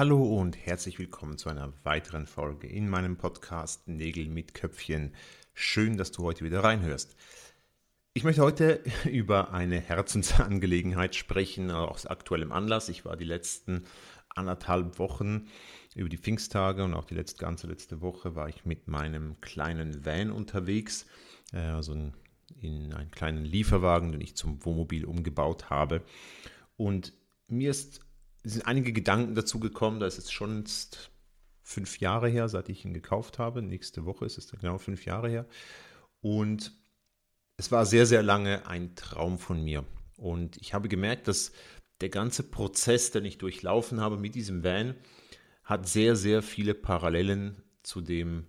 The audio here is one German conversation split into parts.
Hallo und herzlich willkommen zu einer weiteren Folge in meinem Podcast Nägel mit Köpfchen. Schön, dass du heute wieder reinhörst. Ich möchte heute über eine Herzensangelegenheit sprechen, aus aktuellem Anlass. Ich war die letzten anderthalb Wochen über die Pfingsttage und auch die letzte, ganze letzte Woche war ich mit meinem kleinen Van unterwegs, äh, also in einen kleinen Lieferwagen, den ich zum Wohnmobil umgebaut habe. Und mir ist, sind einige Gedanken dazu gekommen, da ist jetzt schon fünf Jahre her, seit ich ihn gekauft habe. Nächste Woche ist es genau fünf Jahre her. Und es war sehr, sehr lange ein Traum von mir. Und ich habe gemerkt, dass der ganze Prozess, den ich durchlaufen habe mit diesem Van, hat sehr, sehr viele Parallelen zu dem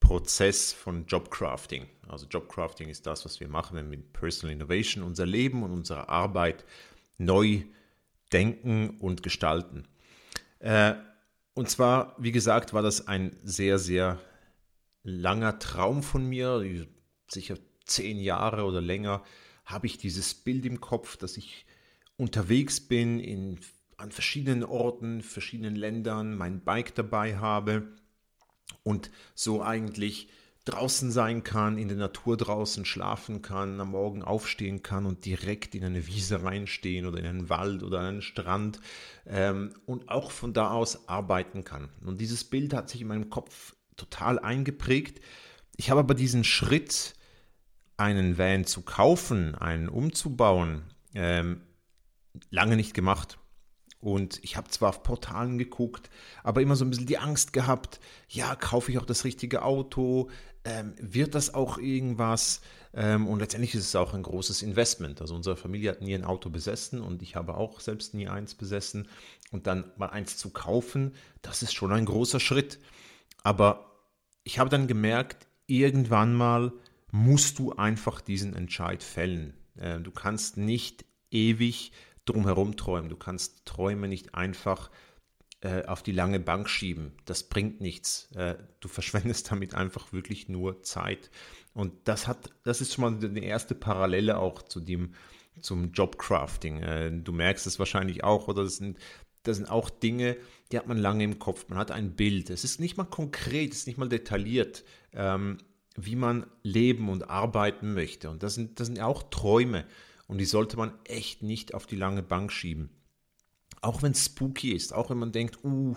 Prozess von Jobcrafting. Also Jobcrafting ist das, was wir machen, wenn wir mit Personal Innovation unser Leben und unsere Arbeit neu denken und gestalten. Äh, und zwar, wie gesagt, war das ein sehr, sehr langer Traum von mir, sicher zehn Jahre oder länger, habe ich dieses Bild im Kopf, dass ich unterwegs bin in, an verschiedenen Orten, verschiedenen Ländern, mein Bike dabei habe und so eigentlich draußen sein kann, in der Natur draußen schlafen kann, am Morgen aufstehen kann und direkt in eine Wiese reinstehen oder in einen Wald oder einen Strand ähm, und auch von da aus arbeiten kann. Und dieses Bild hat sich in meinem Kopf total eingeprägt. Ich habe aber diesen Schritt, einen Van zu kaufen, einen umzubauen, ähm, lange nicht gemacht. Und ich habe zwar auf Portalen geguckt, aber immer so ein bisschen die Angst gehabt, ja, kaufe ich auch das richtige Auto? Ähm, wird das auch irgendwas? Ähm, und letztendlich ist es auch ein großes Investment. Also unsere Familie hat nie ein Auto besessen und ich habe auch selbst nie eins besessen. Und dann mal eins zu kaufen, das ist schon ein großer Schritt. Aber ich habe dann gemerkt, irgendwann mal musst du einfach diesen Entscheid fällen. Äh, du kannst nicht ewig drumherum träumen. Du kannst Träume nicht einfach äh, auf die lange Bank schieben. Das bringt nichts. Äh, du verschwendest damit einfach wirklich nur Zeit. Und das hat, das ist schon mal eine erste Parallele auch zu dem, zum Jobcrafting. Äh, du merkst es wahrscheinlich auch, oder das sind, das sind auch Dinge, die hat man lange im Kopf. Man hat ein Bild. Es ist nicht mal konkret, es ist nicht mal detailliert, ähm, wie man leben und arbeiten möchte. Und das sind, das sind auch Träume. Und die sollte man echt nicht auf die lange Bank schieben. Auch wenn es spooky ist, auch wenn man denkt, uh,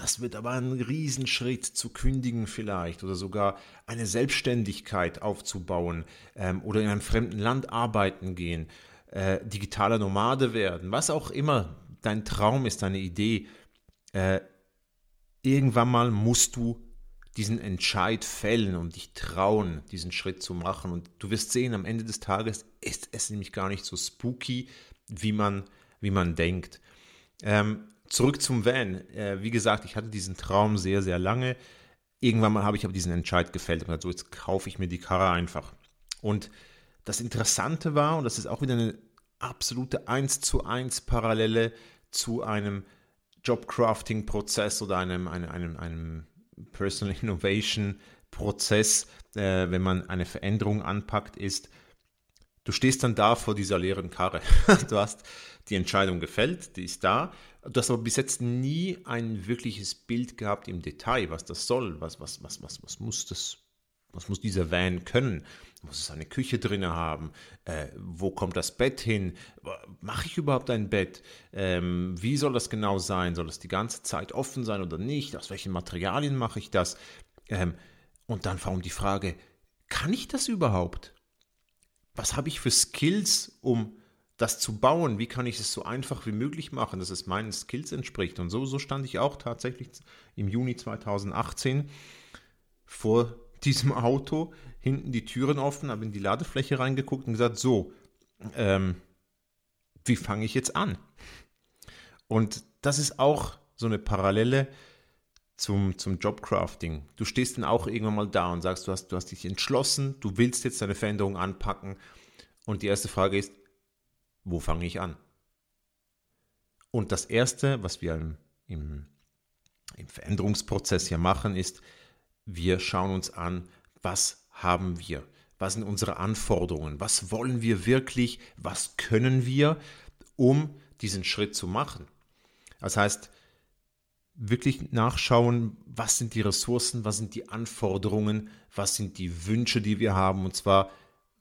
das wird aber ein Riesenschritt zu kündigen vielleicht oder sogar eine Selbstständigkeit aufzubauen ähm, oder in einem fremden Land arbeiten gehen, äh, digitaler Nomade werden, was auch immer dein Traum ist, deine Idee. Äh, irgendwann mal musst du diesen Entscheid fällen und dich trauen, diesen Schritt zu machen. Und du wirst sehen, am Ende des Tages ist es nämlich gar nicht so spooky, wie man, wie man denkt. Ähm, zurück zum Van. Äh, wie gesagt, ich hatte diesen Traum sehr, sehr lange. Irgendwann mal habe ich aber diesen Entscheid gefällt und gesagt, so jetzt kaufe ich mir die Karre einfach. Und das Interessante war, und das ist auch wieder eine absolute 1 zu 1 Parallele zu einem Jobcrafting-Prozess oder einem, einem, einem, einem Personal Innovation Prozess, äh, wenn man eine Veränderung anpackt, ist, du stehst dann da vor dieser leeren Karre. du hast die Entscheidung gefällt, die ist da. Du hast aber bis jetzt nie ein wirkliches Bild gehabt im Detail, was das soll, was, was, was, was, was muss das was muss dieser Van können? Muss es eine Küche drin haben? Äh, wo kommt das Bett hin? Mache ich überhaupt ein Bett? Ähm, wie soll das genau sein? Soll es die ganze Zeit offen sein oder nicht? Aus welchen Materialien mache ich das? Ähm, und dann vor allem die Frage, kann ich das überhaupt? Was habe ich für Skills, um das zu bauen? Wie kann ich es so einfach wie möglich machen, dass es meinen Skills entspricht? Und so, so stand ich auch tatsächlich im Juni 2018 vor diesem Auto, hinten die Türen offen, habe in die Ladefläche reingeguckt und gesagt, so, ähm, wie fange ich jetzt an? Und das ist auch so eine Parallele zum, zum Jobcrafting. Du stehst dann auch irgendwann mal da und sagst, du hast, du hast dich entschlossen, du willst jetzt deine Veränderung anpacken. Und die erste Frage ist, wo fange ich an? Und das Erste, was wir im, im, im Veränderungsprozess hier machen, ist, wir schauen uns an, was haben wir? Was sind unsere Anforderungen? Was wollen wir wirklich? Was können wir, um diesen Schritt zu machen? Das heißt, wirklich nachschauen, was sind die Ressourcen, was sind die Anforderungen, was sind die Wünsche, die wir haben, und zwar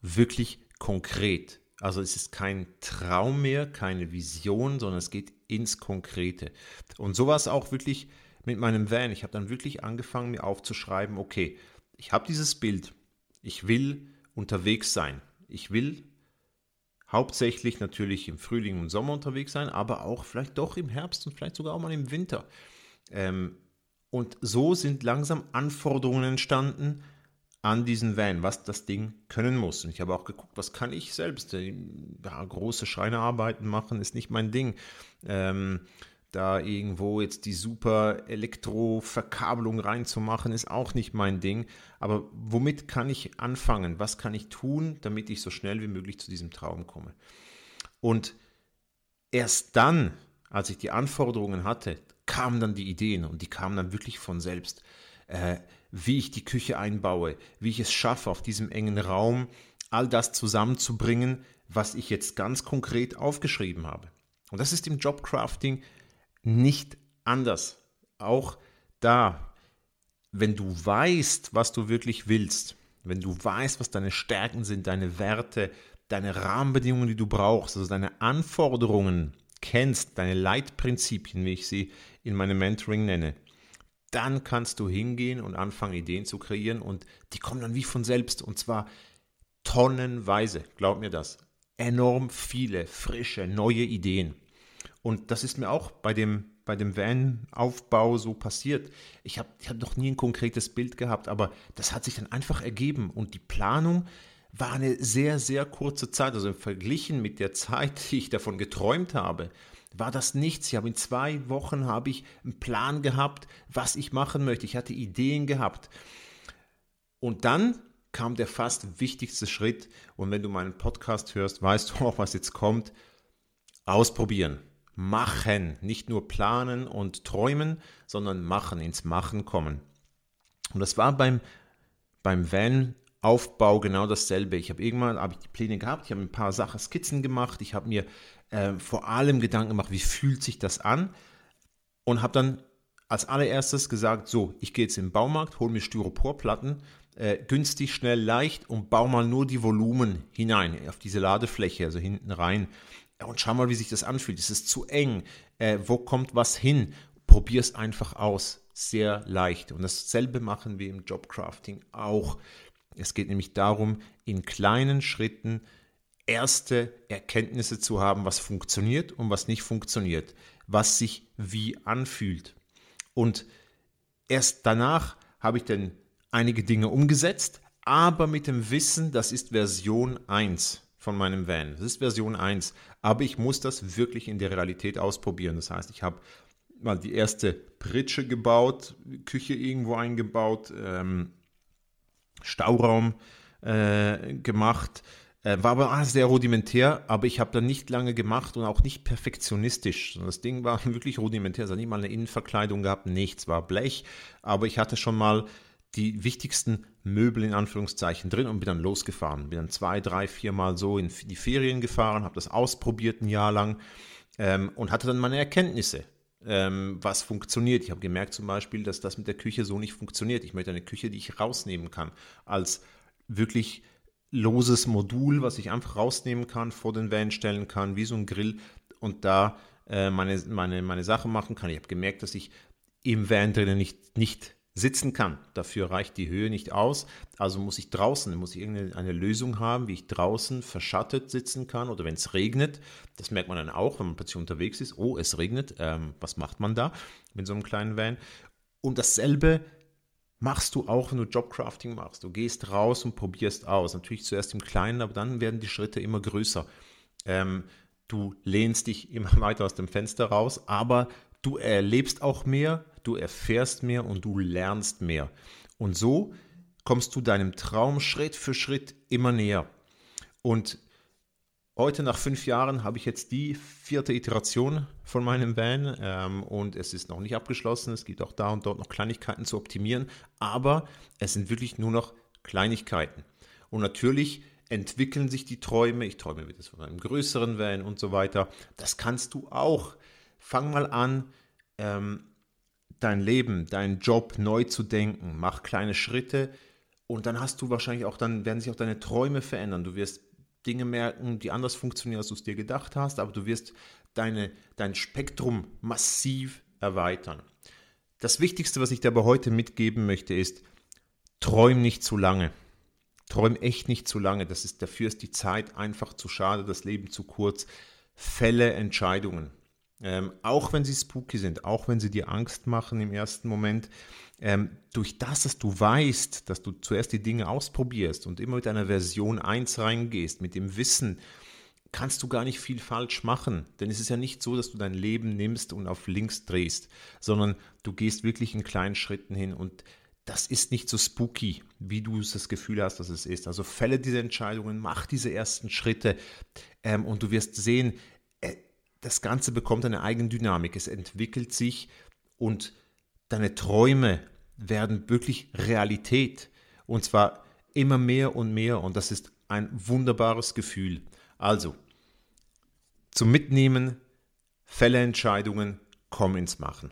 wirklich konkret. Also es ist kein Traum mehr, keine Vision, sondern es geht ins Konkrete. Und so war es auch wirklich mit meinem Van. Ich habe dann wirklich angefangen, mir aufzuschreiben, okay, ich habe dieses Bild, ich will unterwegs sein, ich will hauptsächlich natürlich im Frühling und Sommer unterwegs sein, aber auch vielleicht doch im Herbst und vielleicht sogar auch mal im Winter. Ähm, und so sind langsam Anforderungen entstanden an diesen Van, was das Ding können muss. Und ich habe auch geguckt, was kann ich selbst? Ja, große Schreinerarbeiten machen ist nicht mein Ding. Ähm, da irgendwo jetzt die super Elektroverkabelung reinzumachen, ist auch nicht mein Ding. Aber womit kann ich anfangen? Was kann ich tun, damit ich so schnell wie möglich zu diesem Traum komme? Und erst dann, als ich die Anforderungen hatte, kamen dann die Ideen und die kamen dann wirklich von selbst. Äh, wie ich die Küche einbaue, wie ich es schaffe, auf diesem engen Raum all das zusammenzubringen, was ich jetzt ganz konkret aufgeschrieben habe. Und das ist im Jobcrafting nicht anders. Auch da, wenn du weißt, was du wirklich willst, wenn du weißt, was deine Stärken sind, deine Werte, deine Rahmenbedingungen, die du brauchst, also deine Anforderungen kennst, deine Leitprinzipien, wie ich sie in meinem Mentoring nenne, dann kannst du hingehen und anfangen, Ideen zu kreieren und die kommen dann wie von selbst und zwar tonnenweise, glaub mir das. Enorm viele, frische, neue Ideen. Und das ist mir auch bei dem, bei dem Van-Aufbau so passiert. Ich habe ich hab noch nie ein konkretes Bild gehabt, aber das hat sich dann einfach ergeben und die Planung war eine sehr, sehr kurze Zeit. Also verglichen mit der Zeit, die ich davon geträumt habe, war das nichts. Ich habe in zwei Wochen habe ich einen Plan gehabt, was ich machen möchte. Ich hatte Ideen gehabt. Und dann kam der fast wichtigste Schritt. Und wenn du meinen Podcast hörst, weißt du auch, was jetzt kommt. Ausprobieren. Machen. Nicht nur planen und träumen, sondern machen, ins Machen kommen. Und das war beim, beim Van Aufbau genau dasselbe. Ich habe irgendwann habe ich die Pläne gehabt, ich habe ein paar Sachen, Skizzen gemacht, ich habe mir äh, vor allem Gedanken gemacht, wie fühlt sich das an und habe dann als allererstes gesagt, so, ich gehe jetzt im Baumarkt, hole mir Styroporplatten, äh, günstig, schnell, leicht und baue mal nur die Volumen hinein auf diese Ladefläche, also hinten rein. Und schau mal, wie sich das anfühlt. Ist es zu eng? Äh, wo kommt was hin? Probier es einfach aus. Sehr leicht. Und dasselbe machen wir im Jobcrafting auch. Es geht nämlich darum, in kleinen Schritten erste Erkenntnisse zu haben, was funktioniert und was nicht funktioniert, was sich wie anfühlt. Und erst danach habe ich dann einige Dinge umgesetzt, aber mit dem Wissen, das ist Version 1 von meinem Van. Das ist Version 1, aber ich muss das wirklich in der Realität ausprobieren. Das heißt, ich habe mal die erste Pritsche gebaut, Küche irgendwo eingebaut, ähm, Stauraum äh, gemacht. Äh, war aber sehr rudimentär, aber ich habe da nicht lange gemacht und auch nicht perfektionistisch. Das Ding war wirklich rudimentär, es hat nicht mal eine Innenverkleidung gehabt, nichts, war Blech, aber ich hatte schon mal die wichtigsten Möbel in Anführungszeichen drin und bin dann losgefahren. Bin dann zwei, drei, vier Mal so in die Ferien gefahren, habe das ausprobiert ein Jahr lang ähm, und hatte dann meine Erkenntnisse ähm, was funktioniert. Ich habe gemerkt zum Beispiel, dass das mit der Küche so nicht funktioniert. Ich möchte eine Küche, die ich rausnehmen kann, als wirklich loses Modul, was ich einfach rausnehmen kann, vor den Van stellen kann, wie so ein Grill und da äh, meine, meine, meine Sachen machen kann. Ich habe gemerkt, dass ich im Van drinnen nicht, nicht sitzen kann. Dafür reicht die Höhe nicht aus. Also muss ich draußen, muss ich irgendeine Lösung haben, wie ich draußen verschattet sitzen kann oder wenn es regnet. Das merkt man dann auch, wenn man plötzlich unterwegs ist. Oh, es regnet. Ähm, was macht man da mit so einem kleinen Van? Und dasselbe machst du auch, wenn du Jobcrafting machst. Du gehst raus und probierst aus. Natürlich zuerst im Kleinen, aber dann werden die Schritte immer größer. Ähm, du lehnst dich immer weiter aus dem Fenster raus, aber du erlebst auch mehr, du erfährst mehr und du lernst mehr. Und so kommst du deinem Traum Schritt für Schritt immer näher. Und heute, nach fünf Jahren, habe ich jetzt die vierte Iteration von meinem Van ähm, und es ist noch nicht abgeschlossen. Es gibt auch da und dort noch Kleinigkeiten zu optimieren, aber es sind wirklich nur noch Kleinigkeiten. Und natürlich entwickeln sich die Träume. Ich träume wieder von einem größeren Van und so weiter. Das kannst du auch. Fang mal an, ähm, dein Leben, deinen Job neu zu denken. Mach kleine Schritte und dann hast du wahrscheinlich auch, dann werden sich auch deine Träume verändern. Du wirst Dinge merken, die anders funktionieren, als du es dir gedacht hast, aber du wirst deine, dein Spektrum massiv erweitern. Das Wichtigste, was ich dir aber heute mitgeben möchte, ist, träum nicht zu lange. Träum echt nicht zu lange. Das ist, dafür ist die Zeit einfach zu schade, das Leben zu kurz. Fälle Entscheidungen. Ähm, auch wenn sie spooky sind, auch wenn sie dir Angst machen im ersten Moment, ähm, durch das, dass du weißt, dass du zuerst die Dinge ausprobierst und immer mit einer Version 1 reingehst, mit dem Wissen, kannst du gar nicht viel falsch machen. Denn es ist ja nicht so, dass du dein Leben nimmst und auf links drehst, sondern du gehst wirklich in kleinen Schritten hin und das ist nicht so spooky, wie du das Gefühl hast, dass es ist. Also fälle diese Entscheidungen, mach diese ersten Schritte ähm, und du wirst sehen, das Ganze bekommt eine eigene Dynamik. Es entwickelt sich und deine Träume werden wirklich Realität. Und zwar immer mehr und mehr. Und das ist ein wunderbares Gefühl. Also, zum Mitnehmen, fälle Entscheidungen, komm ins Machen.